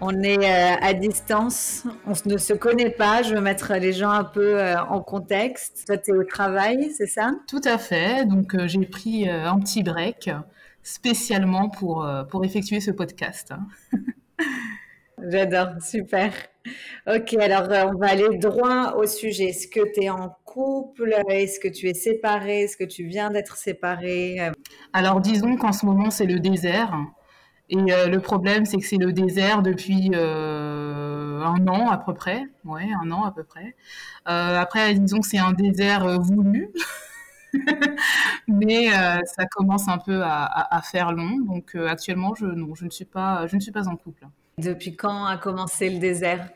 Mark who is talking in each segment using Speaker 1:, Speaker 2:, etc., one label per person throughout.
Speaker 1: On est euh, à distance, on ne se connaît pas. Je veux mettre les gens un peu euh, en contexte. Toi, tu es au travail, c'est ça?
Speaker 2: Tout à fait. Donc, euh, j'ai pris un petit break spécialement pour, pour effectuer ce podcast.
Speaker 1: J'adore, super. Ok, alors on va aller droit au sujet. Est-ce que tu es en couple? Est-ce que tu es séparé Est-ce que tu viens d'être séparé
Speaker 2: Alors disons qu'en ce moment c'est le désert. Et euh, le problème, c'est que c'est le désert depuis euh, un an à peu près. Ouais, un an à peu près. Euh, après, disons que c'est un désert voulu. Mais ça commence un peu à, faire long. Donc actuellement, je, non, je, ne suis pas, je ne suis pas en couple.
Speaker 1: Depuis quand a commencé le désert?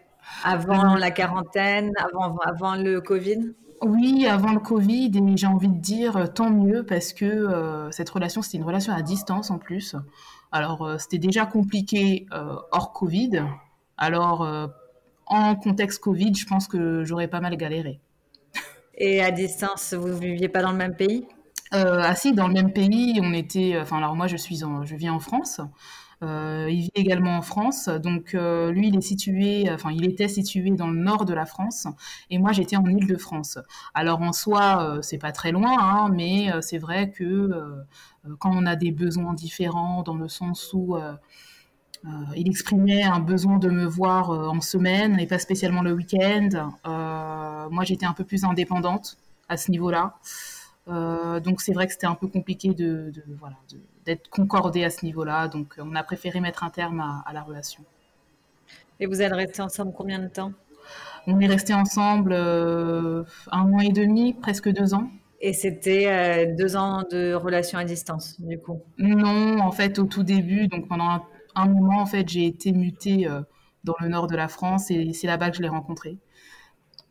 Speaker 1: Avant la quarantaine Avant, avant le Covid?
Speaker 2: Oui, avant le Covid, et j'ai envie de dire tant mieux parce que cette relation, c'était une relation à distance en plus. Alors, euh, c'était déjà compliqué euh, hors Covid. Alors, euh, en contexte Covid, je pense que j'aurais pas mal galéré.
Speaker 1: Et à distance, vous ne viviez pas dans le même pays?
Speaker 2: Ah si, dans le même pays, on était... Enfin, alors moi, je, suis en, je vis en France. Il vit également en France, donc lui, il était situé dans le nord de la France, et moi, j'étais en Île-de-France. Alors en soi, c'est pas très loin, hein, mais c'est vrai que euh, quand on a des besoins différents, dans le sens où euh, euh, il exprimait un besoin de me voir en semaine et pas spécialement le week-end. moi, j'étais un peu plus indépendante à ce niveau-là. donc c'est vrai que c'était un peu compliqué de, voilà, d'être concordé à ce niveau-là. Donc on a préféré mettre un terme à, la relation.
Speaker 1: Et vous êtes restés ensemble combien de temps?
Speaker 2: On est restés ensemble un an et demi, presque deux ans.
Speaker 1: Et c'était euh, deux ans de relation à distance, du coup?
Speaker 2: Non, en fait, au tout début, donc pendant un, moment, en fait, j'ai été mutée euh, dans le nord de la France et c'est là-bas que je l'ai rencontré.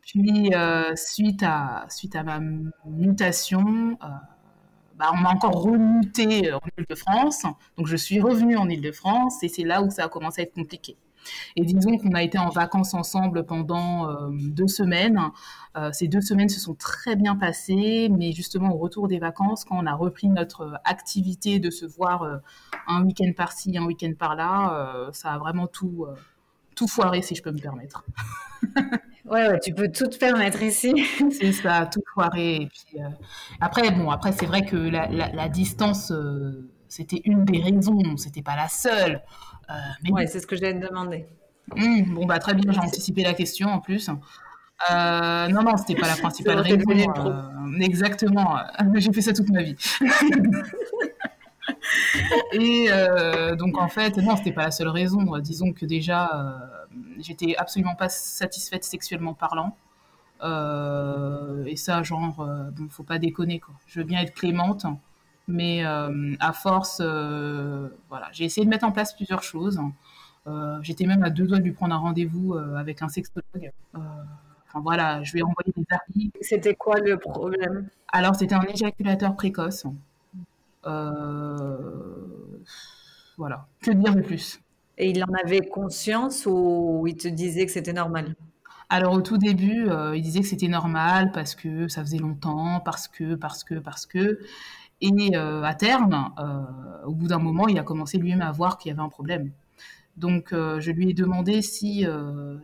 Speaker 2: Puis, euh, suite, à, suite à ma mutation, bah, on m'a encore remutée en Ile-de-France. Donc, je suis revenue en Ile-de-France et c'est là où ça a commencé à être compliqué. Et disons qu'on a été en vacances ensemble pendant euh, deux semaines. Euh, ces deux semaines se sont très bien passées, mais justement au retour des vacances, quand on a repris notre activité de se voir euh, un week-end par-ci, un week-end par-là, ça a vraiment tout, tout foiré, si je peux me permettre.
Speaker 1: Ouais, tu peux tout te permettre ici.
Speaker 2: c'est ça, tout foiré. Et puis, après, bon, après, c'est vrai que la, la distance, c'était une des raisons, c'était pas la seule.
Speaker 1: Euh, oui, c'est ce que je viens de demander.
Speaker 2: Hum, bon, bah, très bien, j'ai anticipé la question en plus. Euh, non, non, c'était pas la principale raison. Euh, exactement. J'ai fait ça toute ma vie. Et donc, en fait, non, c'était pas la seule raison. Disons que déjà, j'étais absolument pas satisfaite sexuellement parlant. et ça, genre, bon, faut pas déconner, quoi. Je veux bien être clémente, mais euh, à force, euh, voilà, j'ai essayé de mettre en place plusieurs choses. Euh, j'étais même à deux doigts de lui prendre un rendez-vous avec un sexologue. Enfin voilà, je lui ai envoyé des avis.
Speaker 1: C'était quoi le problème?
Speaker 2: Alors c'était un éjaculateur précoce. Voilà, que dire de plus?
Speaker 1: Et il en avait conscience ou il te disait que c'était normal?
Speaker 2: Alors au tout début, il disait que c'était normal parce que ça faisait longtemps, parce que, parce que, parce que. Et euh, à terme, euh, au bout d'un moment, il a commencé lui-même à voir qu'il y avait un problème. Donc, euh, je lui ai demandé si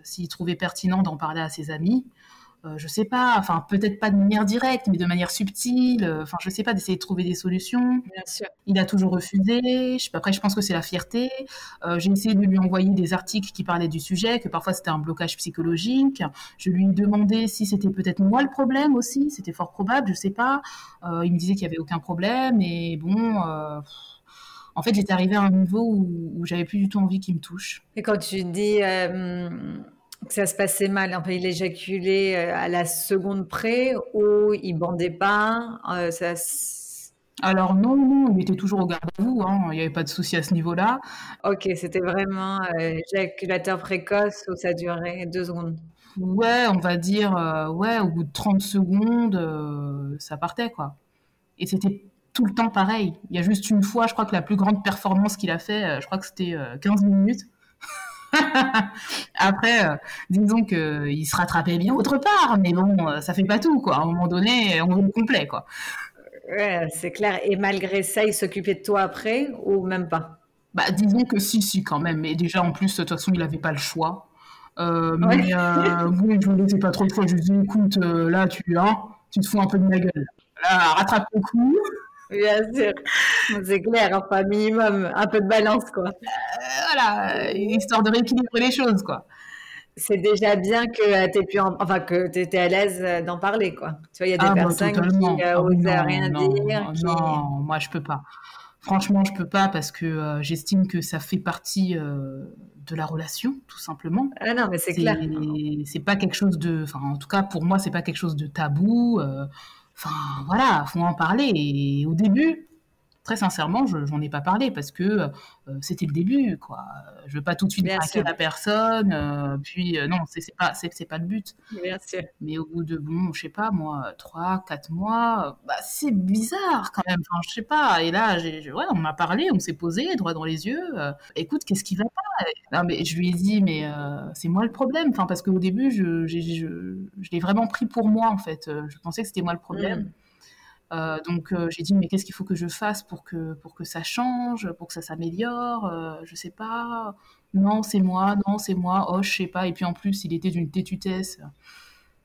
Speaker 2: s'il trouvait pertinent d'en parler à ses amis. Euh, je sais pas, enfin peut-être pas de manière directe, mais de manière subtile. Euh, enfin, je sais pas, d'essayer de trouver des solutions.
Speaker 1: Bien sûr.
Speaker 2: Il a toujours refusé. Je, après, je pense que c'est la fierté. Euh, j'ai essayé de lui envoyer des articles qui parlaient du sujet, que parfois c'était un blocage psychologique. Je lui ai demandé si c'était peut-être moi le problème aussi. C'était fort probable, je sais pas. il me disait qu'il y avait aucun problème, et bon. en fait, j'étais arrivée à un niveau où, où j'avais plus du tout envie qu'il me touche.
Speaker 1: Et quand tu dis que ça se passait mal. Enfin, il éjaculait euh, à la seconde près ou il bandait pas. Euh, ça,
Speaker 2: Alors non, non, il était toujours au garde à vous, hein, il n'y avait pas de souci à ce niveau-là.
Speaker 1: Ok, c'était vraiment euh, éjaculateur précoce où ça durait deux secondes.
Speaker 2: Ouais, on va dire, euh, ouais, au bout de 30 secondes, euh, ça partait, quoi. Et c'était tout le temps pareil. Il y a juste une fois, je crois que la plus grande performance qu'il a fait, je crois que c'était 15 minutes. Après, disons qu'il se rattrapait bien autre part, mais bon, ça fait pas tout, quoi. À un moment donné, on veut le complet, quoi.
Speaker 1: Ouais, c'est clair. Et malgré ça, il s'occupait de toi après ou même pas?
Speaker 2: Bah, disons que si, si, quand même. Mais déjà, en plus, de toute façon, il n'avait pas le choix. Euh, mais euh, bon, je ne laissais pas trop de fois. Je lui dis, écoute, euh, là, tu, hein, tu te fous un peu de ma gueule. Là, rattrape le coup.
Speaker 1: Bien sûr, c'est clair, enfin, minimum, un peu de balance, quoi.
Speaker 2: voilà, histoire de rééquilibrer les choses, quoi
Speaker 1: c'est déjà bien que tu pu enfin que tu étais à l'aise d'en parler quoi. Tu vois, il y a des ah, personnes qui euh, osent rien dire.
Speaker 2: Non, moi je peux pas. Franchement, je peux pas parce que j'estime que ça fait partie de la relation, tout simplement.
Speaker 1: Ah non, mais c'est clair.
Speaker 2: C'est pas quelque chose de, enfin, en tout cas pour moi, c'est pas quelque chose de tabou. Enfin, voilà, faut en parler. Et au début, très sincèrement, je n'en ai pas parlé parce que euh, c'était le début, quoi. Je veux pas tout de suite braquer la personne, euh, puis euh, non, c'est pas c'est pas le but.
Speaker 1: Sûr.
Speaker 2: Mais au bout de bon, je sais pas moi, trois, quatre mois, bah, c'est bizarre quand même. Enfin, je sais pas. Et là, ouais, on m'a parlé, on s'est posé droit dans les yeux. Écoute, qu'est-ce qui va pas? Non, mais je lui ai dit, mais c'est moi le problème. Enfin, parce qu'au début, je, je, je, l'ai vraiment pris pour moi en fait. Je pensais que c'était moi le problème. Mm. Euh, donc euh, j'ai dit mais qu'est-ce qu'il faut que je fasse pour que pour que ça change, pour que ça s'améliore euh, Je sais pas. Non c'est moi, non c'est moi. Oh je sais pas. Et puis en plus il était d'une tétutesse.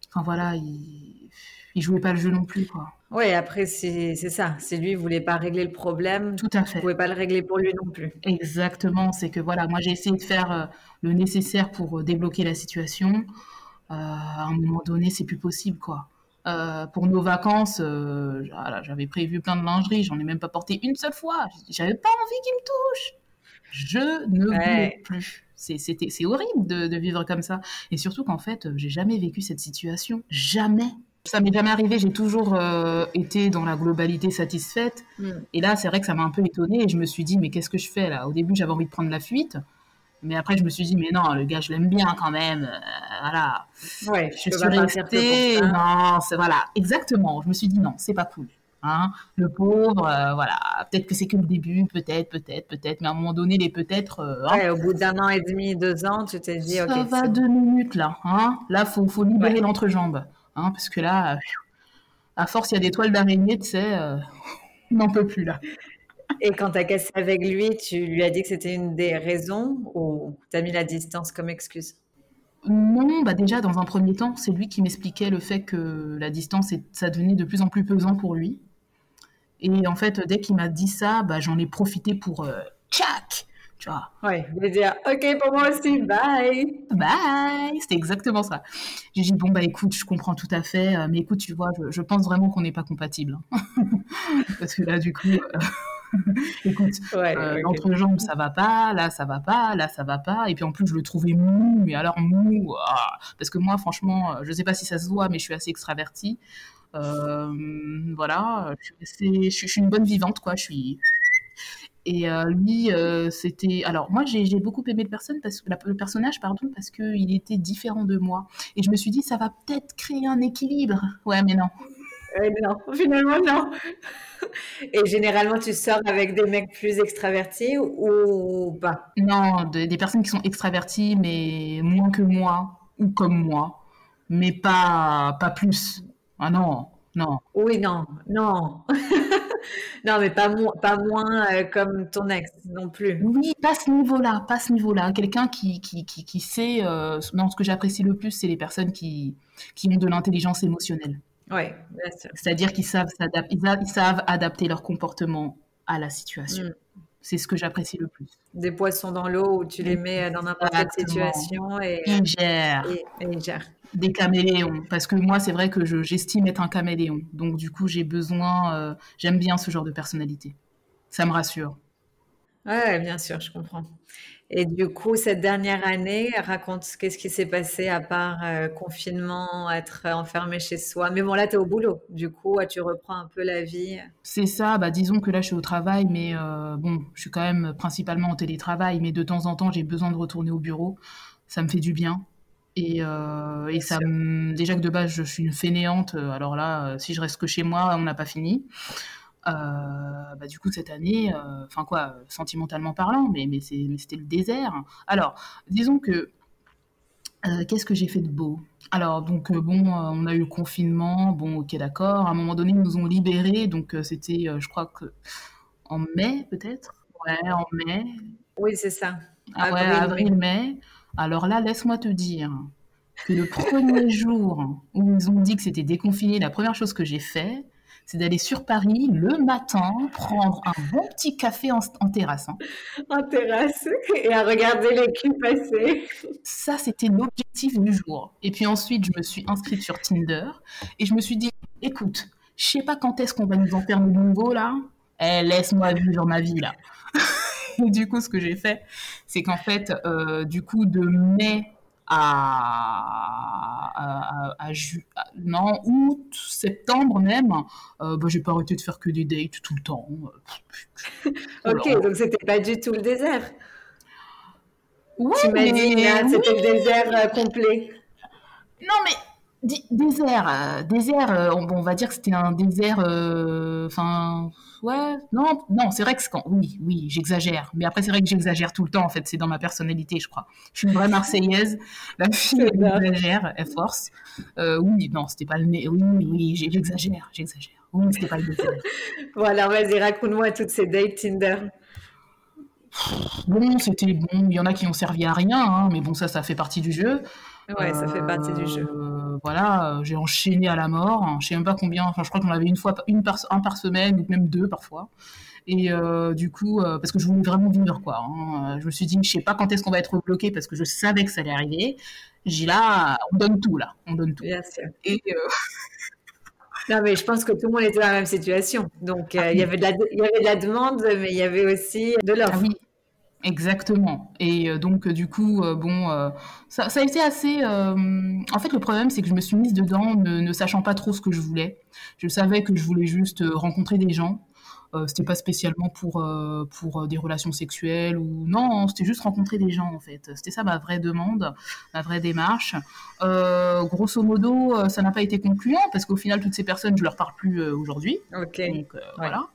Speaker 2: Enfin voilà, il, il jouait pas le jeu non plus quoi.
Speaker 1: Oui après c'est ça. C'est lui il voulait pas régler le problème.
Speaker 2: Tout à fait.
Speaker 1: Il pouvait pas le régler pour lui non plus.
Speaker 2: Exactement. C'est que voilà moi j'ai essayé de faire le nécessaire pour débloquer la situation. à un moment donné c'est plus possible quoi. Euh, pour nos vacances, euh, j'avais prévu plein de lingerie, j'en ai même pas porté une seule fois. J'avais pas envie qu'il me touche. Je ne voulais plus. C'est horrible de, vivre comme ça. Et surtout qu'en fait, j'ai jamais vécu cette situation. Jamais. Ça m'est jamais arrivé. J'ai toujours euh, été dans la globalité satisfaite. Hmm. Et là, c'est vrai que ça m'a un peu étonnée. Et je me suis dit, mais qu'est-ce que je fais là? Au début, j'avais envie de prendre la fuite. Mais après, je me suis dit, mais non, le gars, je l'aime bien quand même. Euh, voilà.
Speaker 1: Ouais,
Speaker 2: je, suis restée. Non, c'est voilà, exactement. Je me suis dit, non, c'est pas cool. Hein. Le pauvre, euh, voilà. Peut-être que c'est que le début, peut-être, peut-être, peut-être. Mais à un moment donné, les peut-être.
Speaker 1: Euh, hein. ouais, au bout d'un an et demi, deux ans, tu t'es dit,
Speaker 2: Ça
Speaker 1: ok.
Speaker 2: Ça va deux minutes là. Hein. Là, faut, faut libérer l'entrejambe. Hein, parce que là, à force, il y a des toiles d'araignée, tu sais, on n'en peut plus là.
Speaker 1: Et quand tu as cassé avec lui, tu lui as dit que c'était une des raisons ou tu as mis la distance comme excuse?
Speaker 2: Non, bah déjà dans un premier temps, c'est lui qui m'expliquait le fait que la distance, ça devenait de plus en plus pesant pour lui. Et en fait, dès qu'il m'a dit ça, bah, j'en ai profité pour euh, tchac, tu vois.
Speaker 1: Ouais, je dire ok pour moi aussi, bye.
Speaker 2: Bye, c'était exactement ça. J'ai dit bon bah écoute, je comprends tout à fait, euh, mais écoute, tu vois, je, pense vraiment qu'on n'est pas compatibles, hein. parce que là du coup. Euh, Écoute, euh, l'entrejambe, ça va pas, là, ça va pas, là, ça va pas. Et puis en plus, je le trouvais mou, mais alors mou. Ah. parce que moi, franchement, euh, je sais pas si ça se voit, mais je suis assez extravertie. Euh, voilà, je suis, une bonne vivante, quoi. Je suis. Et lui, c'était. Alors, moi, j'ai beaucoup aimé le, personne parce... le personnage, pardon, parce qu'il était différent de moi. Et je me suis dit, ça va peut-être créer un équilibre. Ouais, mais non.
Speaker 1: Non, finalement, non. Et généralement, tu sors avec des mecs plus extravertis ou pas?
Speaker 2: Non, des personnes qui sont extraverties, mais moins que moi, ou comme moi, mais pas, pas plus. Ah non, non.
Speaker 1: Oui, non, non. non, mais pas, pas moins euh, comme ton ex non plus.
Speaker 2: Oui, pas ce niveau-là, pas ce niveau-là. Quelqu'un qui, qui, qui, sait, euh, non, ce que j'apprécie le plus, c'est les personnes qui, qui ont de l'intelligence émotionnelle.
Speaker 1: Oui,
Speaker 2: C'est-à-dire qu'ils savent, ils, savent adapter leur comportement à la situation. Mm. C'est ce que j'apprécie le plus.
Speaker 1: Des poissons dans l'eau où tu les mets dans n'importe quelle situation et
Speaker 2: ils gèrent.
Speaker 1: Et,
Speaker 2: Des caméléons, parce que moi c'est vrai que j'estime être un caméléon, donc du coup j'ai besoin, euh, j'aime bien ce genre de personnalité. Ça me rassure.
Speaker 1: Ouais, bien sûr, je comprends. Et du coup, cette dernière année, raconte qu'est-ce qui s'est passé à part euh, confinement, être enfermé chez soi. Mais bon, là, tu es au boulot. Du coup, tu reprends un peu la vie.
Speaker 2: C'est ça, bah, disons que là, je suis au travail, mais euh, bon, je suis quand même principalement en télétravail, mais de temps en temps, j'ai besoin de retourner au bureau. Ça me fait du bien. Et, euh, et ça me... déjà que de base, je suis une fainéante. Alors là, si je reste que chez moi, on n'a pas fini. Euh, bah, du coup, cette année, euh, enfin quoi, sentimentalement parlant, mais, mais c'était le désert. Alors, disons que euh, qu'est-ce que j'ai fait de beau? Alors, donc, bon, on a eu le confinement, bon, ok, d'accord. À un moment donné, ils nous ont libérés, donc c'était, je crois que en mai, peut-être? Ouais, en mai.
Speaker 1: Oui, c'est ça.
Speaker 2: Ah, ouais, avril-mai. Alors là, laisse-moi te dire que le premier jour où ils ont dit que c'était déconfiné, la première chose que j'ai fait, c'est d'aller sur Paris le matin, prendre un bon petit café en, terrasse. Hein.
Speaker 1: En terrasse et à regarder les culs passer.
Speaker 2: Ça, c'était l'objectif du jour. Et puis ensuite, je me suis inscrite sur Tinder et je me suis dit, écoute, je sais pas quand est-ce qu'on va nous enfermer de nouveau là. Eh, laisse-moi vivre ma vie là. et du coup, ce que j'ai fait, c'est qu'en fait, euh, du coup, de mai à, à, non, août, septembre même, euh, bah, j'ai pas arrêté de faire que des dates tout le temps.
Speaker 1: ok, donc c'était pas du tout le désert. Tu m'as dit, c'était le désert euh, complet.
Speaker 2: Non, mais désert, euh, désert, euh, on, va dire que c'était un désert, euh, enfin, ouais, non, non, c'est vrai que quand, oui, oui, j'exagère, mais après c'est vrai que j'exagère tout le temps en fait, c'est dans ma personnalité, je crois. Je suis une vraie Marseillaise, la fille exagère, elle force. oui, non, c'était pas le nez, oui, oui, j'exagère, j'exagère. Oui, c'était pas le désert.
Speaker 1: voilà, vas-y, raconte-moi toutes ces dates Tinder.
Speaker 2: Bon, c'était bon, il y en a qui ont servi à rien, hein, mais bon, ça, ça fait partie du jeu.
Speaker 1: Ouais, ça fait partie du jeu.
Speaker 2: Euh, voilà, euh, j'ai enchaîné à la mort. Je sais même pas combien. Enfin, je crois que j'en avais une fois, une par, un par semaine, même deux parfois. Et euh, du coup, parce que je voulais vraiment vivre, quoi. Hein. Je me suis dit, je sais pas quand est-ce qu'on va être bloqué, parce que je savais que ça allait arriver. J'ai là, on donne tout, là. On donne tout.
Speaker 1: Bien sûr. Et. Non, mais je pense que tout le monde était dans la même situation. Donc, il y avait de la, il y avait de la demande, mais il y avait aussi de l'offre. Ah
Speaker 2: oui. Exactement. Et euh, donc, euh, du coup, euh, bon, ça, a été assez. En fait, le problème, c'est que je me suis mise dedans ne, sachant pas trop ce que je voulais. Je savais que je voulais juste rencontrer des gens. Euh, c'était pas spécialement pour, pour des relations sexuelles ou non, c'était juste rencontrer des gens en fait. C'était ça ma vraie demande, ma vraie démarche. grosso modo, ça n'a pas été concluant parce qu'au final, toutes ces personnes, je leur parle plus aujourd'hui.
Speaker 1: Ok.
Speaker 2: Donc voilà.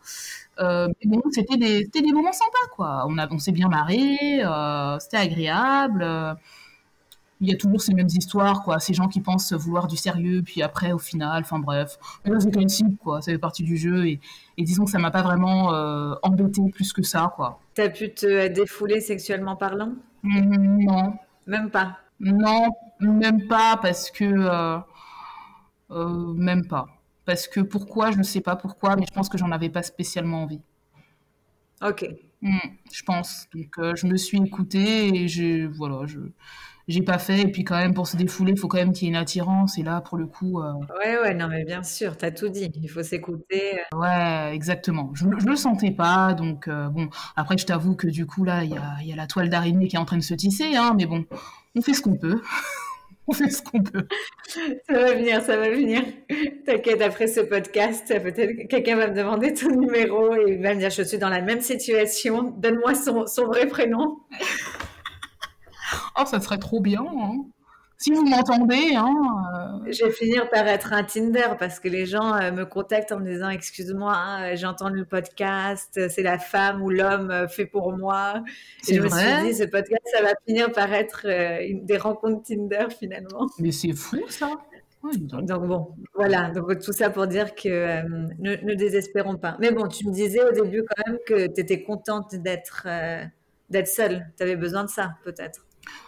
Speaker 2: Euh, mais bon, c'était des, des, moments sympas, quoi. On, a, on s'est bien marré, euh, c'était agréable. Euh, il y a toujours ces mêmes histoires, quoi. Ces gens qui pensent vouloir du sérieux, puis après, au final, enfin bref. c'est classique, quoi. Ça fait partie du jeu. Et, et disons que ça m'a pas vraiment embêté plus que ça, quoi.
Speaker 1: T'as pu te défouler sexuellement parlant?
Speaker 2: Mmh, Non.
Speaker 1: Même pas?
Speaker 2: Non, même pas, parce que. même pas. Parce que pourquoi, je ne sais pas pourquoi, mais je pense que j'en avais pas spécialement envie.
Speaker 1: Ok.
Speaker 2: Hmm, je pense. Donc euh, je me suis écoutée et j'ai voilà, je j'ai pas fait. Et puis quand même pour se défouler, il faut quand même qu'il y ait une attirance. Et là, pour le coup. Euh...
Speaker 1: Ouais, ouais, non, mais bien sûr, tu as tout dit. Il faut s'écouter.
Speaker 2: Ouais, exactement. Je, je le sentais pas. Donc euh, bon, après, je t'avoue que du coup là, il y a, y a la toile d'araignée qui est en train de se tisser, hein. Mais bon, on fait ce qu'on peut. on fait ce qu'on peut.
Speaker 1: Ça va venir, ça va venir. T'inquiète, après ce podcast, peut-être quelqu'un va me demander ton numéro et il va me dire je suis dans la même situation, donne-moi son, son vrai prénom.
Speaker 2: Oh, ça serait trop bien. Hein si vous m'entendez, hein,
Speaker 1: euh, je vais finir par être un Tinder parce que les gens euh, me contactent en me disant excuse-moi, hein, j'ai entendu le podcast, c'est la femme ou l'homme euh, fait pour moi. Et je me suis dit ce podcast, ça va finir par être une, des rencontres Tinder finalement.
Speaker 2: Mais c'est fou ça.
Speaker 1: donc bon, voilà, donc tout ça pour dire que ne, ne, désespérons pas. Mais bon, tu me disais au début quand même que tu étais contente d'être d'être seule. Tu avais besoin de ça peut-être.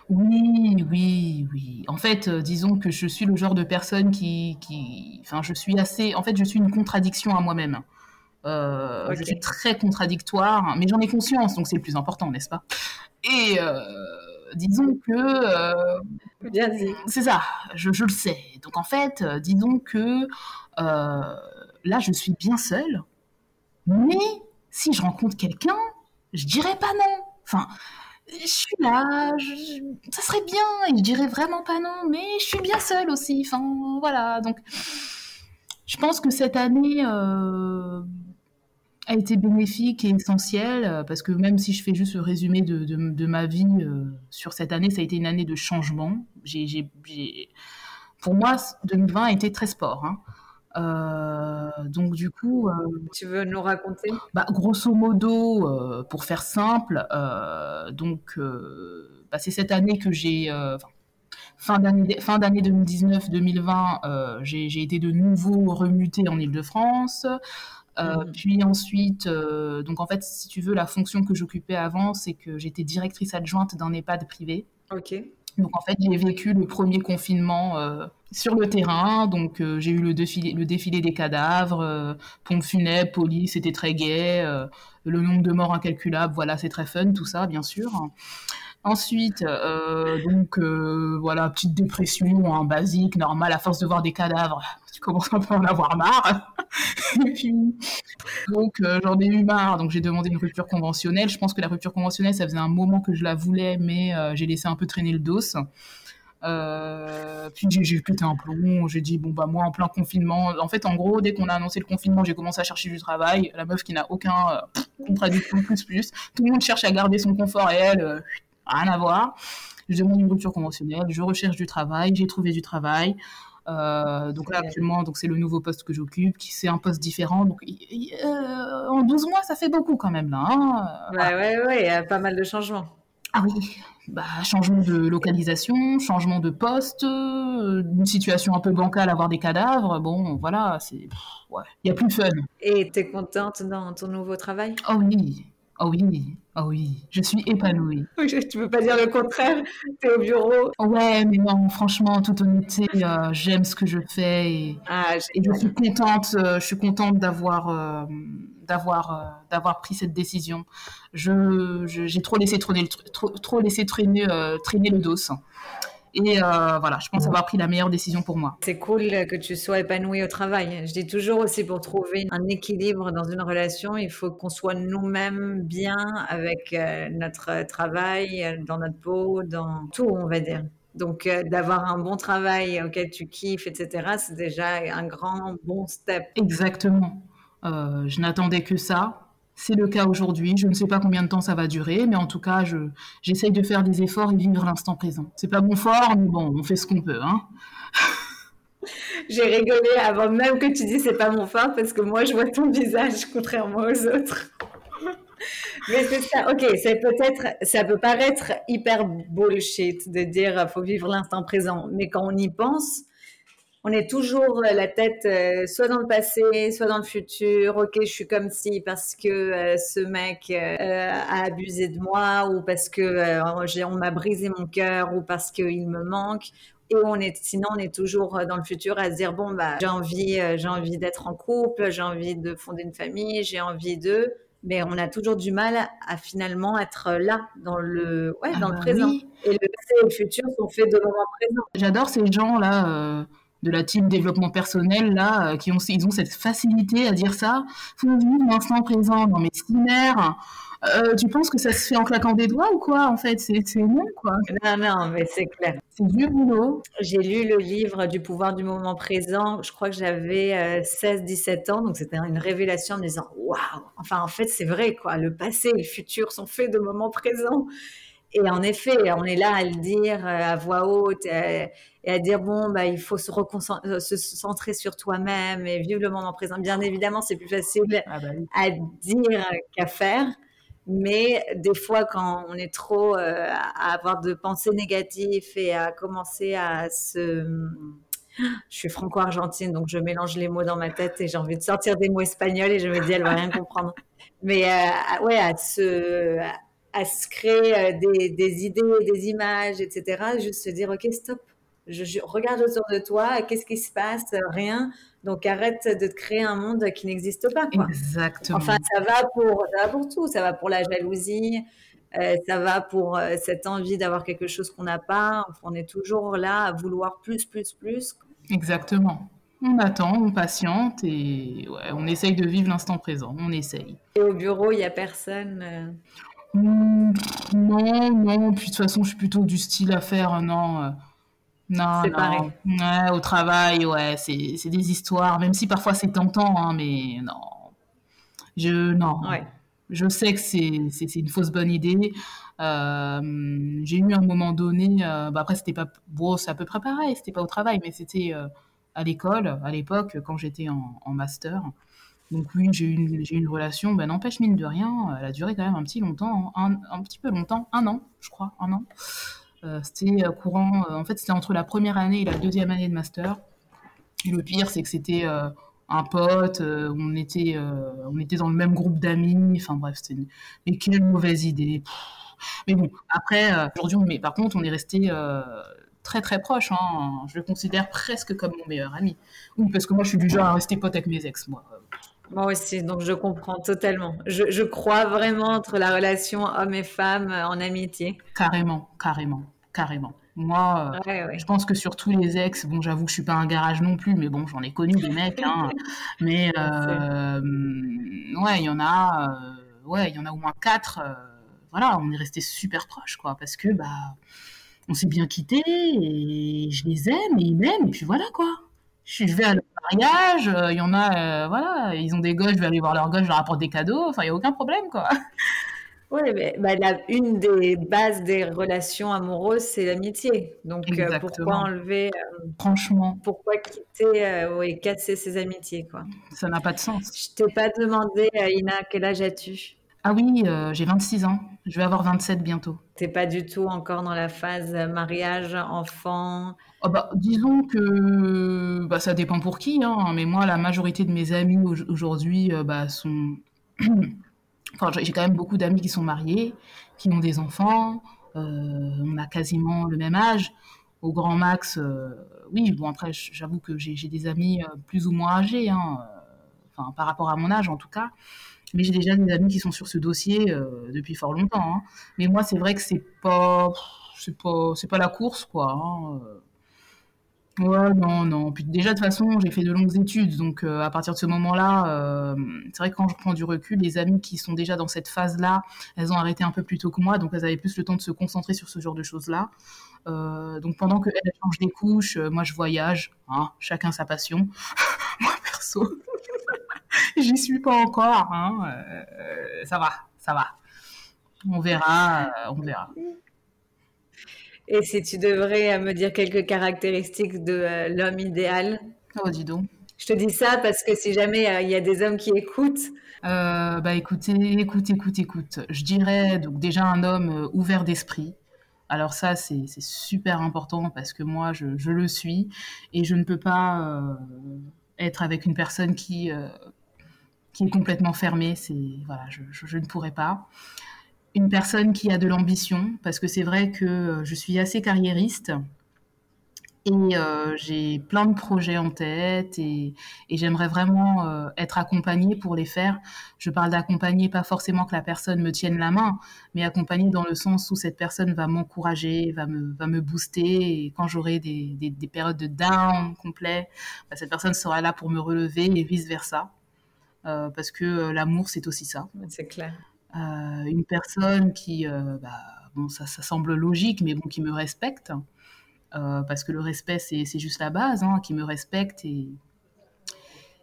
Speaker 2: Oui, oui, oui. En fait, euh, disons que je suis le genre de personne qui, qui, enfin, je suis assez, en fait, je suis une contradiction à moi-même. Euh, Je suis très contradictoire, mais j'en ai conscience, donc c'est le plus important, n'est-ce pas? Et euh, disons que. C'est ça, je, je, le sais. Donc en fait, disons que là, je suis bien seule, mais si je rencontre quelqu'un, Je dirais pas non. Enfin, je suis là, ça serait bien, et je dirais vraiment pas non, mais je suis bien seule aussi. Enfin, voilà. Donc, je pense que cette année euh, a été bénéfique et essentielle, euh, parce que même si je fais juste le résumé de, de, ma vie euh, sur cette année, ça a été une année de changement. J'ai, pour moi, 2020 a été très sport. Hein. Euh, donc du coup, euh,
Speaker 1: tu veux nous raconter?
Speaker 2: bah, Grosso modo, euh, pour faire simple, donc bah, c'est cette année que j'ai fin d'année fin d'année 2019-2020, j'ai été de nouveau remuté en Île-de-France. Mmh. Puis ensuite, donc en fait, si tu veux, la fonction que j'occupais avant, c'est que j'étais directrice adjointe d'un EHPAD privé.
Speaker 1: Ok.
Speaker 2: Donc en fait, j'ai vécu le premier confinement euh, sur le terrain. Donc euh, j'ai eu le défilé, des cadavres, euh, pompe funèbre, police, c'était très gai. le nombre de morts incalculable, voilà, c'est très fun, tout ça, bien sûr. Ensuite, donc voilà, petite dépression, hein, basique, normale, à force de voir des cadavres, tu commences un peu à en avoir marre. donc euh, j'en ai eu marre, donc j'ai demandé une rupture conventionnelle. Je pense que la rupture conventionnelle, ça faisait un moment que je la voulais, mais euh, j'ai laissé un peu traîner le dos. Euh, puis j'ai pété un plomb, j'ai dit bon bah moi en plein confinement, en fait en gros dès qu'on a annoncé le confinement j'ai commencé à chercher du travail, la meuf qui n'a aucun contradiction plus plus, tout le monde cherche à garder son confort et elle rien à voir. Je demande une rupture conventionnelle, je recherche du travail, j'ai trouvé du travail, euh, donc là, actuellement, donc c'est le nouveau poste que j'occupe, qui c'est un poste différent. Donc euh, en 12 mois, ça fait beaucoup quand même là. Hein.
Speaker 1: ouais, ouais, ouais, il y a pas mal de changements.
Speaker 2: Ah oui, bah, changement de localisation, changement de poste, euh, une situation un peu bancale, avoir des cadavres. Bon, voilà, c'est. Ouais, il y a plus de fun.
Speaker 1: Et tu es contente dans ton nouveau travail?
Speaker 2: Oh oui, Oh oui, oh oui, je suis épanouie.
Speaker 1: Tu peux pas dire le contraire, tu es au bureau.
Speaker 2: Ouais, mais non, franchement, en toute honnêteté, euh, j'aime ce que je fais et, ah, je suis contente, euh, je suis contente d'avoir euh, d'avoir d'avoir pris cette décision. Je j'ai trop laissé traîner trop, trop laissé traîner traîner le dos. Et euh, voilà, je pense avoir pris la meilleure décision pour moi.
Speaker 1: C'est cool que tu sois épanouie au travail. Je dis toujours aussi pour trouver un équilibre dans une relation, il faut qu'on soit nous-mêmes bien avec euh, notre travail, dans notre peau, dans tout, on va dire. Donc, euh, d'avoir un bon travail auquel tu kiffes, etc., c'est déjà un grand bon step.
Speaker 2: Exactement. je n'attendais que ça. C'est le cas aujourd'hui. Je ne sais pas combien de temps ça va durer, mais en tout cas, je, j'essaye de faire des efforts et vivre l'instant présent. C'est pas bon fort, mais bon, on fait ce qu'on peut. Hein.
Speaker 1: J'ai rigolé avant même que tu dis c'est pas mon fort parce que moi je vois ton visage contrairement aux autres. Mais c'est ça, ok, c'est peut-être, ça peut paraître hyper bullshit de dire faut vivre l'instant présent, mais quand on y pense, on est toujours euh, la tête euh, soit dans le passé, soit dans le futur. Ok, je suis comme si parce que euh, ce mec a abusé de moi ou parce que on m'a brisé mon cœur ou parce qu'il me manque. Et on est, sinon, on est toujours dans le futur à se dire bon bah j'ai envie, j'ai envie d'être en couple, j'ai envie de fonder une famille, j'ai envie de mais on a toujours du mal à finalement être là dans le ouais, ah dans le bah présent. Et le passé et le futur sont faits de moment présent.
Speaker 2: J'adore ces gens là de la team développement personnel là, euh, qui ont ils ont cette facilité à dire ça. Faut vivre l'instant présent. Non mais euh, tu penses que ça se fait en claquant des doigts ou quoi En fait, c'est non quoi.
Speaker 1: Non non, mais c'est clair.
Speaker 2: C'est du boulot.
Speaker 1: J'ai lu le livre du pouvoir du moment présent. Je crois que j'avais 16-17 euh, ans, donc c'était une révélation en me disant waouh. Enfin en fait c'est vrai quoi. Le passé et le futur sont faits de moments présents. Et en effet, on est là à le dire à voix haute et à dire bon bah il faut se, euh, se centrer sur toi-même et vivre le moment présent. Bien évidemment, c'est plus facile ah bah à dire qu'à faire. Mais des fois, quand on est trop euh, à avoir de pensées négatives et à commencer à se... Je suis franco-argentine, donc je mélange les mots dans ma tête et j'ai envie de sortir des mots espagnols et je me dis, elle va rien comprendre. Mais euh, ouais, à se, à se créer des, des idées, des images, etc. Juste se dire, OK, stop, je, regarde autour de toi, qu'est-ce qui se passe? Rien. Donc arrête de te créer un monde qui n'existe pas.
Speaker 2: Exactement.
Speaker 1: Enfin, ça va pour, ça pour tout. Ça va pour la jalousie. Euh, ça va pour euh, cette envie d'avoir quelque chose qu'on n'a pas. on est toujours là à vouloir plus, plus, plus.
Speaker 2: Exactement. On attend, on patiente et ouais, on essaye de vivre l'instant présent. On essaye.
Speaker 1: Et au bureau, il n'y a personne euh
Speaker 2: Non, non. Puis de toute façon, je suis plutôt du style à faire non. Euh, non,
Speaker 1: non.
Speaker 2: Ouais, au travail, ouais, c'est des histoires, même si parfois c'est tentant, hein, mais non. Je, non.
Speaker 1: Ouais.
Speaker 2: Je sais que c'est une fausse bonne idée. Euh, j'ai eu un moment donné, euh, bah après c'était pas, bon, c'est à peu près pareil, c'était pas au travail, mais c'était euh, à l'école, à l'époque, quand j'étais en, en, master. Donc oui, j'ai eu une, relation, ben n'empêche mine de rien, elle a duré quand même un petit longtemps, un, un petit peu longtemps, un an, je crois, un an. c'était courant, en fait c'était entre la première année et la deuxième année de master. Et le pire, c'est que c'était un pote, on était, on était dans le même groupe d'amis, enfin bref, c'était une... quelle mauvaise idée. Mais bon, après, euh, aujourd'hui, mais par contre, on est resté euh, très très proche. Hein. Je le considère presque comme mon meilleur ami. Oui, parce que moi, je suis du genre à rester pote avec mes ex, moi.
Speaker 1: Moi aussi, donc je comprends totalement. Je, je crois vraiment entre la relation homme et femme euh, en amitié.
Speaker 2: Carrément, carrément, carrément. Moi, je pense que sur tous les ex, bon, j'avoue que je suis pas un garage non plus, mais bon, j'en ai connu des mecs, hein, mais euh, ouais, il y en a, ouais, il y en a au moins quatre voilà, on est resté super proches, quoi, parce que bah, on s'est bien quittés et je les aime et ils m'aiment et puis voilà quoi. Je vais à leur mariage, euh, il y en a, euh, voilà, ils ont des gosses, je vais aller voir leurs gosses, je leur apporte des cadeaux, enfin il y a aucun problème quoi.
Speaker 1: Oui, mais bah, une des bases des relations amoureuses, c'est l'amitié. Donc euh, pourquoi enlever
Speaker 2: Franchement.
Speaker 1: Pourquoi quitter ou casser ses amitiés quoi?
Speaker 2: Ça n'a pas de sens.
Speaker 1: Je t'ai pas demandé, Ina, quel âge as-tu?
Speaker 2: Ah oui, j'ai 26 ans. Je vais avoir 27 bientôt.
Speaker 1: T'es pas du tout encore dans la phase mariage, enfant
Speaker 2: oh Disons que bah, ça dépend pour qui. Hein. mais moi, la majorité de mes amis aujourd'hui euh, bah, sont... enfin, j'ai quand même beaucoup d'amis qui sont mariés, qui ont des enfants. Euh, on a quasiment le même âge. Au grand max, oui, bon après, j'avoue que j'ai des amis plus ou moins âgés, hein. enfin, par rapport à mon âge en tout cas. Mais j'ai déjà des amis qui sont sur ce dossier euh, depuis fort longtemps. Hein. Mais moi, c'est vrai que c'est pas, c'est pas, c'est pas la course, quoi. Ouais, non, non. Déjà, de toute façon, j'ai fait de longues études. Donc, euh, à partir de ce moment-là, euh, c'est vrai que quand je prends du recul, les amis qui sont déjà dans cette phase-là, elles ont arrêté un peu plus tôt que moi. Donc, elles avaient plus le temps de se concentrer sur ce genre de choses-là. donc, pendant qu'elles changent des couches, moi, je voyage. Hein, chacun sa passion. moi, perso. J'y suis pas encore. Hein. Euh, ça va, ça va. On verra, euh, on verra.
Speaker 1: Et si tu devrais me dire quelques caractéristiques de euh, l'homme idéal?
Speaker 2: Oh, dis donc.
Speaker 1: Je te dis ça parce que si jamais il y a des hommes qui écoutent.
Speaker 2: bah écoutez, écoute, écoute, écoute. Je dirais donc déjà un homme ouvert d'esprit. Alors ça, c'est super important parce que moi, je, je, le suis et je ne peux pas être avec une personne qui qui est complètement fermée. C'est voilà, je, ne pourrais pas. Une personne qui a de l'ambition, parce que c'est vrai que euh, je suis assez carriériste et euh, j'ai plein de projets en tête et, j'aimerais vraiment euh, être accompagnée pour les faire. Je parle d'accompagner, pas forcément que la personne me tienne la main, mais accompagner dans le sens où cette personne va m'encourager, va me, va me booster et quand j'aurai des, des, périodes de down complet, bah, cette personne sera là pour me relever et vice-versa. Parce que l'amour, c'est aussi ça.
Speaker 1: C'est clair.
Speaker 2: Euh, une personne qui, bah, bon, ça, ça, semble logique, mais bon, qui me respecte, parce que le respect, c'est juste la base, hein, qui me respecte et,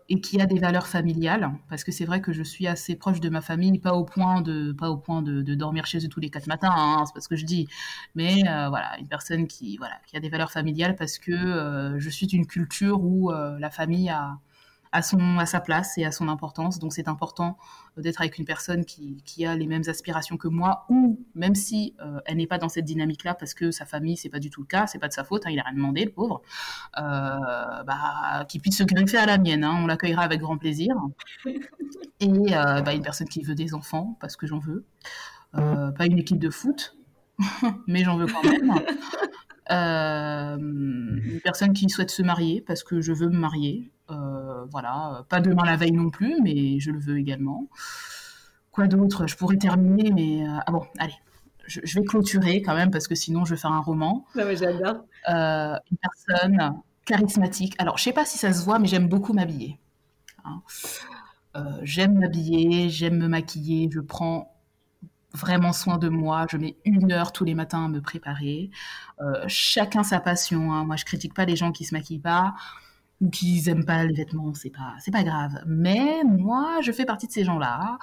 Speaker 2: et qui a des valeurs familiales, parce que c'est vrai que je suis assez proche de ma famille, pas au point de, pas au point de, dormir chez eux tous les quatre matins, hein, c'est pas ce que je dis, mais voilà, une personne qui, voilà, qui a des valeurs familiales, parce que je suis d'une culture où la famille a, à, son, à sa place et à son importance. Donc c'est important euh, d'être avec une personne qui, qui, a les mêmes aspirations que moi, ou même si euh, elle n'est pas dans cette dynamique-là, parce que sa famille, c'est pas du tout le cas, c'est pas de sa faute, hein, il a rien demandé, le pauvre, euh, bah, qui puisse se greffer à la mienne. Hein, on l'accueillera avec grand plaisir. Et bah, une personne qui veut des enfants, parce que j'en veux. pas une équipe de foot, mais j'en veux quand même. Une personne qui souhaite se marier parce que je veux me marier. Euh, voilà, pas demain la veille non plus, mais je le veux également. Quoi d'autre? Je pourrais terminer, mais euh, ah bon, allez, je, vais clôturer quand même parce que sinon je vais faire un roman.
Speaker 1: Non, mais j'adore.
Speaker 2: Euh, une personne charismatique. Alors, je sais pas si ça se voit, mais j'aime beaucoup m'habiller. Hein. Euh, j'aime m'habiller, j'aime me maquiller, je prends vraiment soin de moi. Je mets une heure tous les matins à me préparer. Euh, chacun sa passion. Hein. Moi, je critique pas les gens qui se maquillent pas ou qui n'aiment pas les vêtements. C'est pas, c'est pas grave. Mais moi, je fais partie de ces gens-là.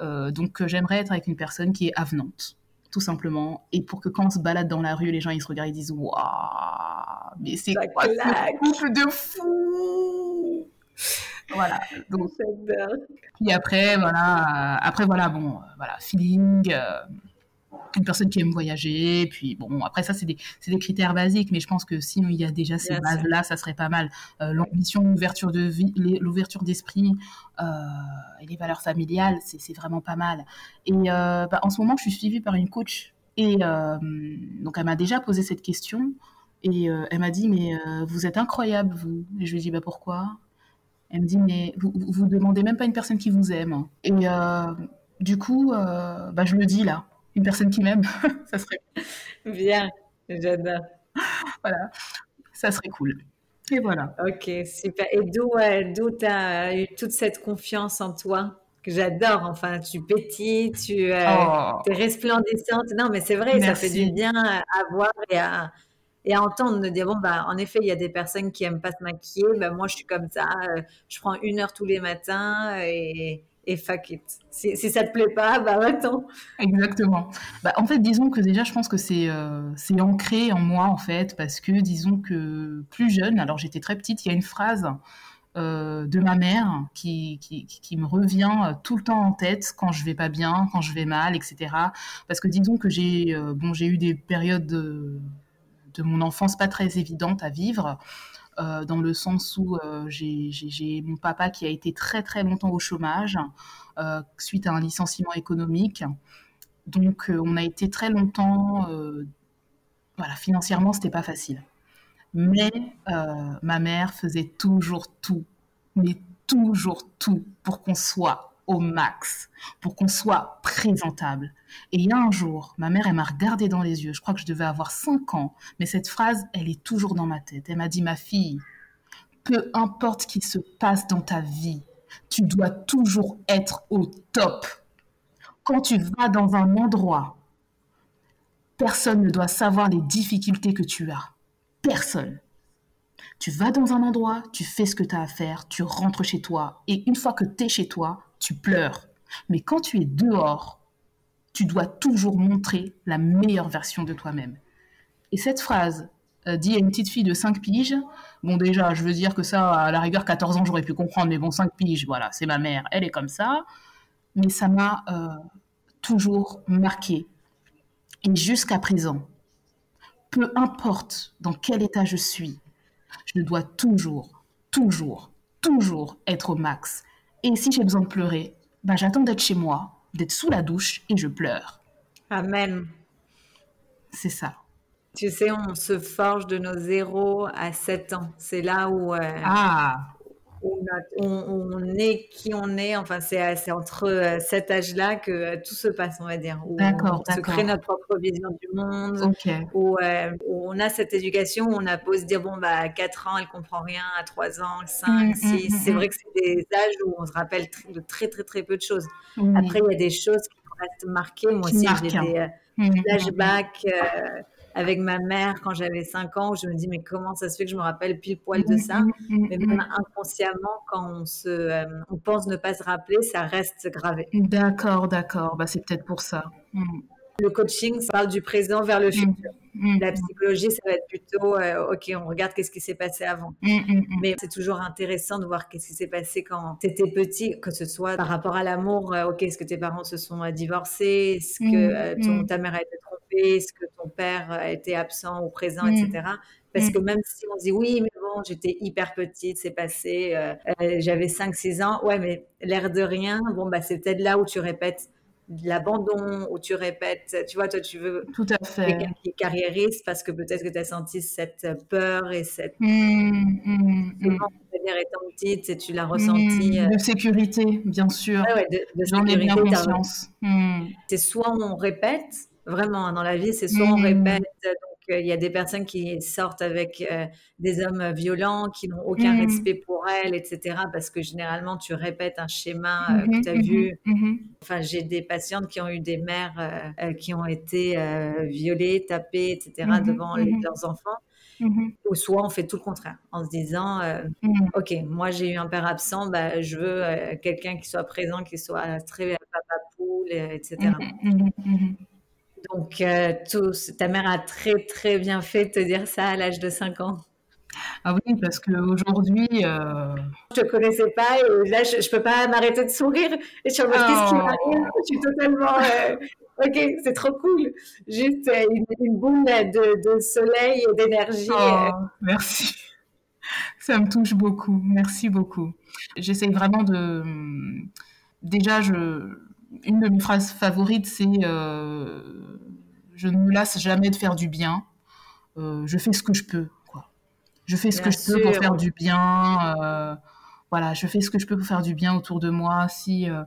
Speaker 2: Euh, donc, j'aimerais être avec une personne qui est avenante, tout simplement. Et pour que quand on se balade dans la rue, les gens ils se regardent et disent waouh, mais c'est quoi ce de fou voilà. Donc, puis après, voilà, après voilà, bon, voilà, feeling, euh, une personne qui aime voyager, puis bon, après ça c'est des, des, critères basiques, mais je pense que si il y a déjà ces bases-là, ça serait pas mal. Euh, l'ambition, l'ouverture de vie, l'ouverture d'esprit euh, et les valeurs familiales, c'est vraiment pas mal. Et bah, en ce moment, je suis suivie par une coach et donc elle m'a déjà posé cette question. Et elle m'a dit, mais vous êtes incroyable, vous. Et je lui ai dit, bah pourquoi? Elle me dit, mais vous, vous demandez même pas une personne qui vous aime. Et euh, du coup, euh, bah, je le dis là, une personne qui m'aime, ça serait.
Speaker 1: Bien, j'adore.
Speaker 2: Voilà, ça serait cool. Et voilà.
Speaker 1: Ok, super. Et d'où d'où tu as eu toute cette confiance en toi que j'adore. Enfin, tu pétilles, tu euh, oh. es resplendissante. Non, mais c'est vrai, ça fait du bien à voir et à, et à entendre me dire bon bah en effet il y a des personnes qui aiment pas se maquiller bah moi je suis comme ça euh, je prends une heure tous les matins et et fuck it. Si, si ça te plaît pas, bah attends.
Speaker 2: Exactement. Bah, en fait, disons que déjà, je pense que c'est euh, ancré en moi, en fait, parce que disons que plus jeune, alors j'étais très petite, il y a une phrase euh, de ma mère qui, qui, me revient tout le temps en tête quand je vais pas bien, quand je vais mal, etc. Parce que disons que j'ai bon, j'ai eu des périodes de, mon enfance pas très évidente à vivre. Euh, dans le sens où euh, j'ai mon papa qui a été très très longtemps au chômage euh, suite à un licenciement économique. Donc on a été très longtemps, voilà, financièrement c'était pas facile. Mais ma mère faisait toujours tout, mais toujours tout pour qu'on soit au max pour qu'on soit présentable. Et il y a un jour, ma mère, elle m'a regardé dans les yeux, je crois que je devais avoir 5 ans, mais cette phrase, elle est toujours dans ma tête. Elle m'a dit, ma fille, peu importe ce qui se passe dans ta vie, tu dois toujours être au top. Quand tu vas dans un endroit, personne ne doit savoir les difficultés que tu as. Personne. Tu vas dans un endroit, tu fais ce que tu as à faire, tu rentres chez toi, et une fois que tu es chez toi, tu pleures. Mais quand tu es dehors, tu dois toujours montrer la meilleure version de toi-même. Et cette phrase, euh, dit à une petite fille de 5 piges, bon déjà, je veux dire que ça, à la rigueur, 14 ans, j'aurais pu comprendre, mais bon, 5 piges, voilà, c'est ma mère, elle est comme ça. Mais ça m'a euh, toujours marqué. Et jusqu'à présent, peu importe dans quel état je suis, je dois toujours, toujours, toujours être au max. Et si j'ai besoin de pleurer, bah, j'attends d'être chez moi, d'être sous la douche et je pleure.
Speaker 1: Amen.
Speaker 2: C'est ça.
Speaker 1: Tu sais, on se forge de nos zéros à 7 ans. C'est là où, euh,
Speaker 2: ah
Speaker 1: on, est qui on est. Enfin, c'est entre euh, cet âge-là que euh, tout se passe, on va dire. Où on se crée notre propre vision du monde. Où, euh, où, on a cette éducation où on a beau se dire, bon, bah, à 4 ans, elle comprend rien. À 3 ans, 5, 6. Mmh, mmh, c'est vrai que c'est des âges où on se rappelle de très, très, très peu de choses. Après, il y a des choses qui restent marquées. Moi aussi, j'ai des flashbacks avec ma mère quand j'avais 5 ans, où je me dis, mais comment ça se fait que je me rappelle pile poil de ça? mm, mm, mm, Mais même inconsciemment, quand on, se, euh, on pense ne pas se rappeler, ça reste gravé.
Speaker 2: D'accord, d'accord. Bah, c'est peut-être pour ça.
Speaker 1: Le coaching, ça parle du présent vers le futur. La psychologie, ça va être plutôt, euh, ok, on regarde qu'est-ce qui s'est passé avant. Mais c'est toujours intéressant de voir qu'est-ce qui s'est passé quand tu étais petit, que ce soit par rapport à l'amour, euh, ok, est-ce que tes parents se sont divorcés, est-ce que ta mère a été est-ce que ton père a été absent ou présent, etc. Mm. Parce mm. que même si on dit oui, mais bon, j'étais hyper petite, c'est passé, euh, euh, j'avais 5-6 ans, ouais, mais l'air de rien, bon, bah, c'est peut-être là où tu répètes l'abandon, où tu répètes, tu vois, toi, tu veux
Speaker 2: Tout à fait.
Speaker 1: quelqu'un qui est carriériste parce que peut-être que tu as senti cette peur et cette. Mmh, mmh, étant petite, et tu l'as ressenti.
Speaker 2: Euh, de sécurité, bien sûr.
Speaker 1: Ouais, de, de
Speaker 2: J'en ai bien conscience.
Speaker 1: C'est soit on répète, Vraiment, hein, dans la vie, c'est soit on mmh. répète, donc il y a des personnes qui sortent avec des hommes violents, qui n'ont aucun mmh. respect pour elles, etc. Parce que généralement, tu répètes un schéma mmh que tu as vu. Enfin, j'ai des patientes qui ont eu des mères qui ont été violées, tapées, etc. devant leurs enfants. Ou soit on fait tout le contraire, en se disant, OK, moi j'ai eu un père absent, bah, je veux quelqu'un qui soit présent, qui soit très papa poule, etc. Donc, euh, ta mère a très, très bien fait de te dire ça à l'âge de 5 ans.
Speaker 2: Ah oui, parce qu'aujourd'hui. Euh...
Speaker 1: Je ne te connaissais pas et là, je ne peux pas m'arrêter de sourire. Et je suis en mode, qu'est-ce qui oh. m'arrive? Je suis totalement. Euh, ok, c'est trop cool. Juste euh, une, boule de, soleil et d'énergie.
Speaker 2: Oh, merci. Ça me touche beaucoup. Merci beaucoup. J'essaye vraiment de. Déjà, je... une de mes phrases favorites, c'est je ne me lasse jamais de faire du bien. Euh, je fais ce que je peux. Quoi. Je fais ce que je peux pour faire du bien. Euh, voilà, je fais ce que je peux pour faire du bien autour de moi. Si euh,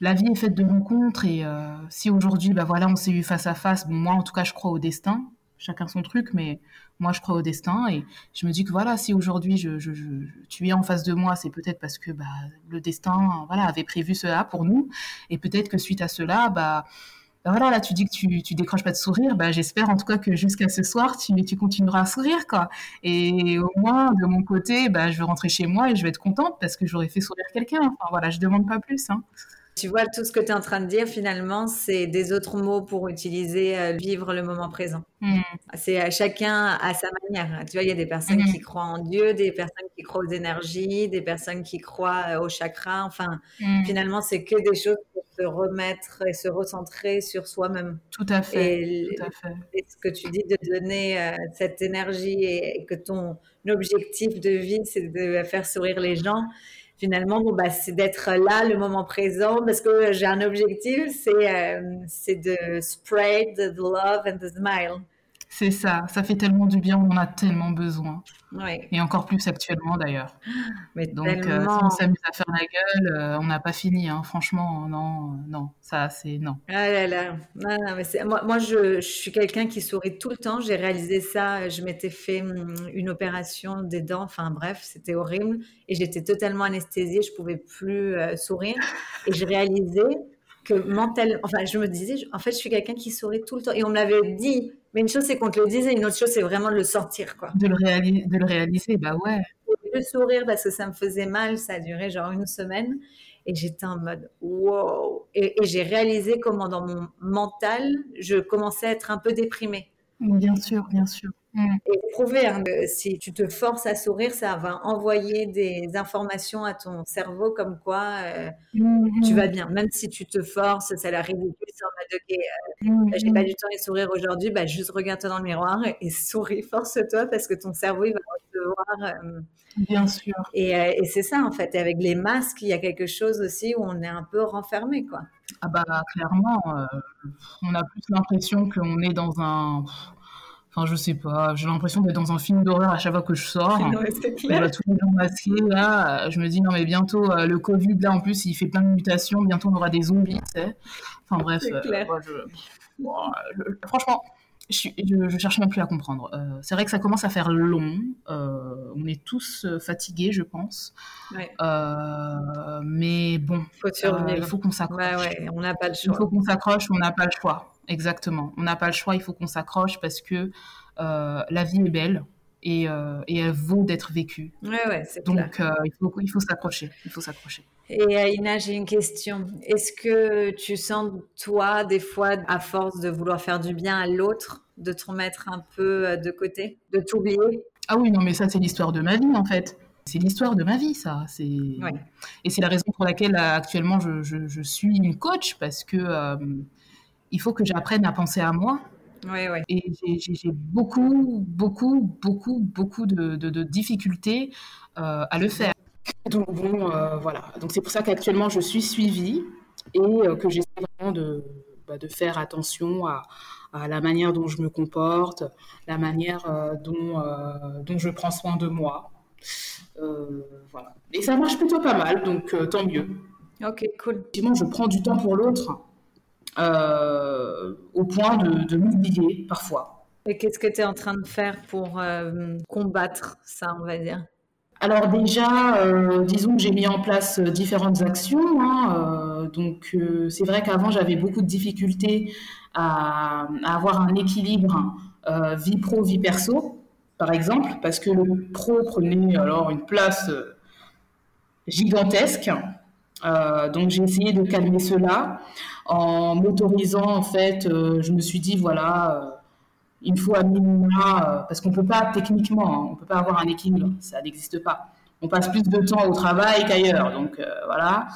Speaker 2: la vie est faite de rencontres et si aujourd'hui, bah voilà, on s'est eu face à face. Bon, moi, en tout cas, je crois au destin. Chacun son truc, mais moi, je crois au destin et je me dis que voilà, si aujourd'hui je, tu es en face de moi, c'est peut-être parce que bah, le destin, voilà, avait prévu cela pour nous et peut-être que suite à cela, bah bah voilà, là, tu dis que tu, tu décroches pas de sourire. Bah, j'espère en tout cas que jusqu'à ce soir, tu, tu continueras à sourire, quoi. Et au moins, de mon côté, bah, je vais rentrer chez moi et je vais être contente parce que j'aurais fait sourire quelqu'un. Enfin, voilà, je demande pas plus. Hein.
Speaker 1: Tu vois, tout ce que tu es en train de dire, finalement, c'est des autres mots pour utiliser euh, vivre le moment présent. Mmh. C'est à chacun à sa manière. Tu vois, il y a des personnes mmh. qui croient en Dieu, des personnes qui croient aux énergies, des personnes qui croient euh, au chakra. Enfin, mmh. finalement, c'est que des choses pour se remettre et se recentrer sur soi-même.
Speaker 2: Tout à fait.
Speaker 1: Et,
Speaker 2: tout à fait.
Speaker 1: et, ce que tu dis de donner euh, cette énergie et que ton objectif de vie, c'est de faire sourire les gens finalement, bon, bah, c'est d'être là, le moment présent, parce que j'ai un objectif, c'est euh, de spread the love and the smile.
Speaker 2: C'est ça, ça fait tellement du bien, on en a tellement besoin. Et encore plus actuellement d'ailleurs. Mais Donc euh, si on s'amuse à faire la gueule, euh, on n'a pas fini, hein. franchement, non, non, ça c'est non.
Speaker 1: Ah là là, mais moi, moi je, je, suis quelqu'un qui sourit tout le temps, j'ai réalisé ça, je m'étais fait hum, une opération des dents, enfin bref, c'était horrible, et j'étais totalement anesthésiée, je pouvais plus euh, sourire, et je réalisais que mentalement, enfin je me disais, en fait je suis quelqu'un qui sourit tout le temps, et on me l'avait dit mais une chose, c'est qu'on te le dise, et une autre chose, c'est vraiment de le sortir, quoi.
Speaker 2: De le, de le réaliser, bah ouais.
Speaker 1: Le sourire, parce que ça me faisait mal, ça a duré genre une semaine. Et j'étais en mode wow. Et, et j'ai réalisé comment dans mon mental, je commençais à être un peu déprimée.
Speaker 2: Bien sûr, bien sûr.
Speaker 1: Mm. Et prouver, hein, si tu te forces à sourire, ça va envoyer des informations à ton cerveau comme quoi euh, mm-hmm. tu vas bien. Même si tu te forces, ça la ridicule, c'est en mode ok, euh, mm-hmm. j'ai pas du temps de sourire aujourd'hui, bah, juste regarde-toi dans le miroir et, souris, force-toi parce que ton cerveau il va recevoir.
Speaker 2: Euh, bien sûr.
Speaker 1: Et, et c'est ça en fait. Et avec les masques, il y a quelque chose aussi où on est un peu renfermé quoi.
Speaker 2: Ah bah clairement, on a plus l'impression qu'on est dans un Enfin, je sais pas, j'ai l'impression d'être dans un film d'horreur à chaque fois que je sors. c'est clair. tous les gens masqués, là, je me dis, non, mais bientôt, euh, le Covid, là, en plus, il fait plein de mutations, bientôt, on aura des zombies, tu sais. Enfin, bref, euh, franchement, je, je, cherche même plus à comprendre. Euh, c'est vrai que ça commence à faire long, on est tous fatigués, je pense. mais bon, il faut qu'on s'accroche.
Speaker 1: Ouais, on n'a pas le choix.
Speaker 2: Il faut qu'on s'accroche, on n'a pas le choix. Exactement. On n'a pas le choix, il faut qu'on s'accroche parce que euh, la vie est belle et, euh, et elle vaut d'être vécue.
Speaker 1: Ouais, ouais, c'est
Speaker 2: Donc euh, il faut, il faut s'accrocher. Il faut s'accrocher.
Speaker 1: Et Aïna, j'ai une question. Est-ce que tu sens, toi, des fois, à force de vouloir faire du bien à l'autre, de te remettre un peu de côté, de t'oublier?
Speaker 2: Ah oui, non, mais ça, c'est l'histoire de ma vie, en fait. C'est l'histoire de ma vie, ça. C'est... Et c'est la raison pour laquelle, actuellement, je, je, je, suis une coach, parce que il faut que j'apprenne à penser à moi.
Speaker 1: Oui, oui.
Speaker 2: Et j'ai beaucoup, beaucoup, beaucoup, beaucoup de, de, difficultés euh, à le faire. Donc bon, euh, voilà. Donc c'est pour ça qu'actuellement je suis suivie et euh, que j'essaie vraiment de, bah, de faire attention à, à, la manière dont je me comporte, la manière dont, dont je prends soin de moi. voilà. Et ça marche plutôt pas mal, donc tant mieux.
Speaker 1: Ok, cool.
Speaker 2: Effectivement, je prends du temps pour l'autre au point de, de m'oublier parfois.
Speaker 1: Et qu'est-ce que tu es en train de faire pour combattre ça, on va dire?
Speaker 2: Alors déjà, euh, disons que j'ai mis en place euh, différentes actions. Hein, euh, donc c'est vrai qu'avant j'avais beaucoup de difficultés à, avoir un équilibre vie pro vie perso, par exemple, parce que le pro prenait alors une place gigantesque. donc j'ai essayé de calmer cela en m'autorisant en fait. je me suis dit voilà il faut à minima, euh, parce qu'on peut pas techniquement, hein, on peut pas avoir un équilibre, ça n'existe pas. On passe plus de temps au travail qu'ailleurs, donc euh, voilà.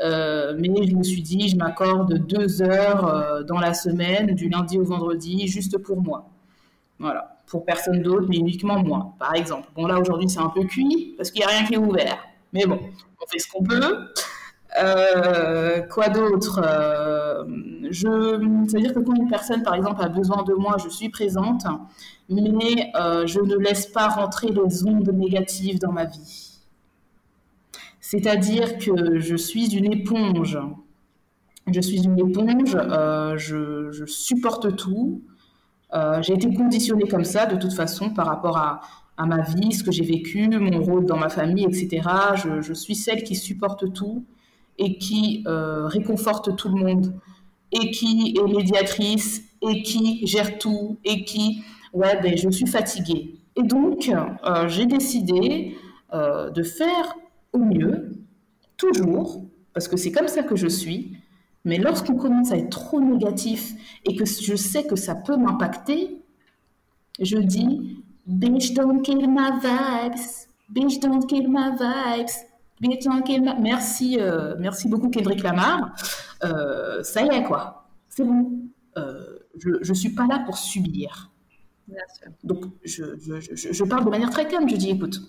Speaker 2: Euh, mais je me suis dit, je m'accorde deux heures dans la semaine, du lundi au vendredi, juste pour moi. Voilà, pour personne d'autre, mais uniquement moi, par exemple. Bon là aujourd'hui c'est un peu cuit parce qu'il n'y a rien qui est ouvert, mais bon, on fait ce qu'on peut. Euh, quoi d'autre euh, C'est-à-dire que quand une personne, par exemple, a besoin de moi, je suis présente, mais euh, je ne laisse pas rentrer les ondes négatives dans ma vie. C'est-à-dire que je suis une éponge. Je suis une éponge, je, supporte tout. j'ai été conditionnée comme ça, de toute façon, par rapport à, ma vie, ce que j'ai vécu, mon rôle dans ma famille, etc. Je suis celle qui supporte tout et qui euh, réconforte tout le monde et qui est médiatrice et qui gère tout et qui, ouais, ben, je suis fatiguée. Et donc, euh, j'ai décidé euh, de faire au mieux, toujours, parce que c'est comme ça que je suis. Mais lorsqu'on commence à être trop négatif et que je sais que ça peut m'impacter, je dis, bitch don't kill my vibes, bitch don't kill my vibes, Merci, euh, merci beaucoup Kendrick Lamar. Euh, ça y est quoi, c'est bon. Euh, je ne suis pas là pour subir. Donc je, je, je, parle de manière très calme. Je dis écoute,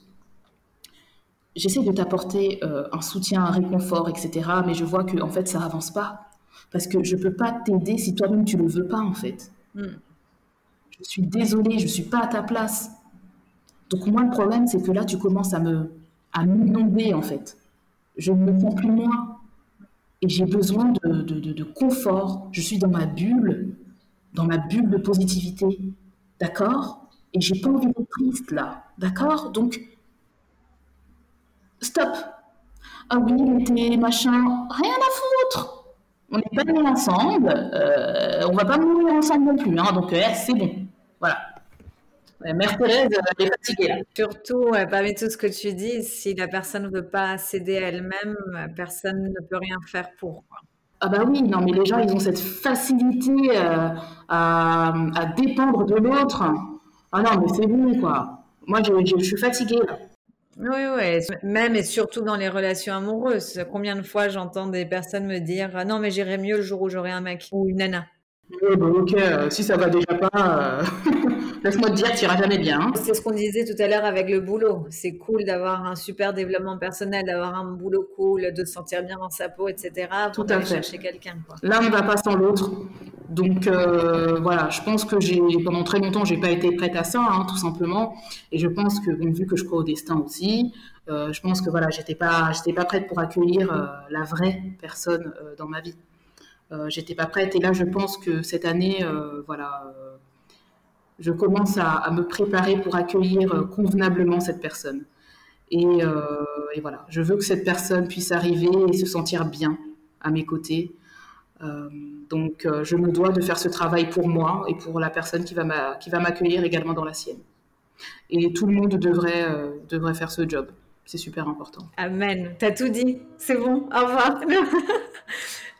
Speaker 2: j'essaie de t'apporter un soutien, un réconfort, etc. Mais je vois que en fait ça avance pas parce que je peux pas t'aider si toi-même tu le veux pas en fait. Hmm. Je suis désolée, je suis pas à ta place. Donc moi le problème c'est que là tu commences à me à m'inonder en fait. Je ne me prends plus moi. Et j'ai besoin de, de, confort. Je suis dans ma bulle, dans ma bulle de positivité. D'accord? Et j'ai pas envie d'être triste là. D'accord? Donc, stop. Ah oui, mais t'es machin, rien à foutre. On n'est pas nés ensemble. Euh, on va pas mourir ensemble non plus. Hein, donc, euh, c'est bon. Voilà. Mère Thérèse, elle est fatiguée.
Speaker 1: Surtout, parmi tout ce que tu dis, si la personne ne veut pas céder à elle-même, personne ne peut rien faire pour.
Speaker 2: Ah bah oui, non, mais les gens, ils ont cette facilité euh, à, dépendre de l'autre. Ah non, mais c'est bon, quoi. Moi, je, suis fatiguée, là.
Speaker 1: Oui, oui, même et surtout dans les relations amoureuses. Combien de fois j'entends des personnes me dire ah Non, mais j'irai mieux le jour où j'aurai un mec ou une nana.
Speaker 2: Oui, bah ok, euh, si ça va déjà pas, euh, laisse-moi te dire, tu iras jamais bien. Hein.
Speaker 1: C'est ce qu'on disait tout à l'heure avec le boulot. C'est cool d'avoir un super développement personnel, d'avoir un boulot cool, de se sentir bien dans sa peau, etc.
Speaker 2: Tout à fait.
Speaker 1: chercher quelqu'un.
Speaker 2: L'un ne va pas sans l'autre. Donc euh, voilà, je pense que j'ai pendant très longtemps, j'ai pas été prête à ça, hein, tout simplement. Et je pense que, vu que je crois au destin aussi, je pense que voilà, j'étais pas, j'étais pas prête pour accueillir la vraie personne dans ma vie. Euh, j'étais pas prête. Et là, je pense que cette année, euh, voilà, euh, je commence à, me préparer pour accueillir convenablement cette personne. Et, voilà, je veux que cette personne puisse arriver et se sentir bien à mes côtés. donc, je me dois de faire ce travail pour moi et pour la personne qui va m'accueillir également dans la sienne. Et tout le monde devrait, devrait faire ce job. C'est super important.
Speaker 1: Amen. T'as tout dit. C'est bon. Au revoir.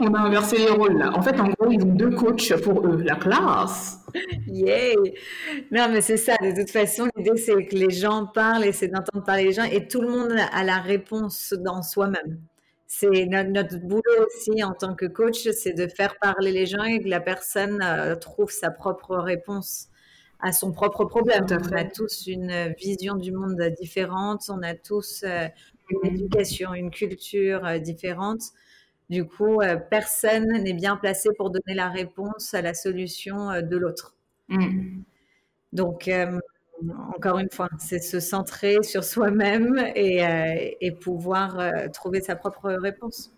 Speaker 2: on a inversé les rôles là. En fait, en gros, ils ont deux coachs pour eux, la classe.
Speaker 1: Yay! Non, mais c'est ça. De toute façon, l'idée, c'est que les gens parlent et c'est d'entendre parler les gens et tout le monde a la réponse dans soi-même. C'est notre, boulot aussi en tant que coach, c'est de faire parler les gens et que la personne euh, trouve sa propre réponse à son propre problème. On a tous une vision du monde différente, on a tous euh, une éducation, une culture euh, différente. Du coup, euh, personne n'est bien placé pour donner la réponse à la solution euh, de l'autre. Mm. Donc, euh, encore une fois, c'est se centrer sur soi-même et, pouvoir trouver sa propre réponse.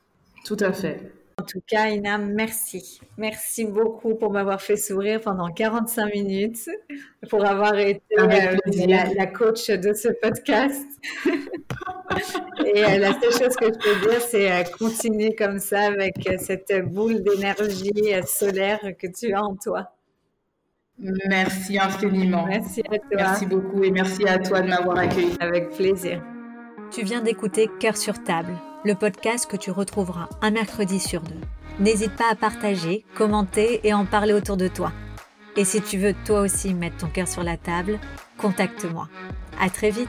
Speaker 2: Tout à fait.
Speaker 1: En tout cas, Ina, merci. Merci beaucoup pour m'avoir fait sourire pendant 45 minutes, pour avoir été euh, la, coach de ce podcast. Et euh, la seule chose que je peux dire, c'est euh, continuer comme ça avec cette boule d'énergie solaire que tu as en toi.
Speaker 2: Merci infiniment.
Speaker 1: Merci à toi.
Speaker 2: Merci beaucoup et merci à toi de m'avoir accueilli.
Speaker 1: Avec plaisir.
Speaker 3: Tu viens d'écouter Cœur sur table, le podcast que tu retrouveras un mercredi sur deux. N'hésite pas à partager, commenter et en parler autour de toi. Et si tu veux toi aussi mettre ton cœur sur la table, contacte-moi. À très vite!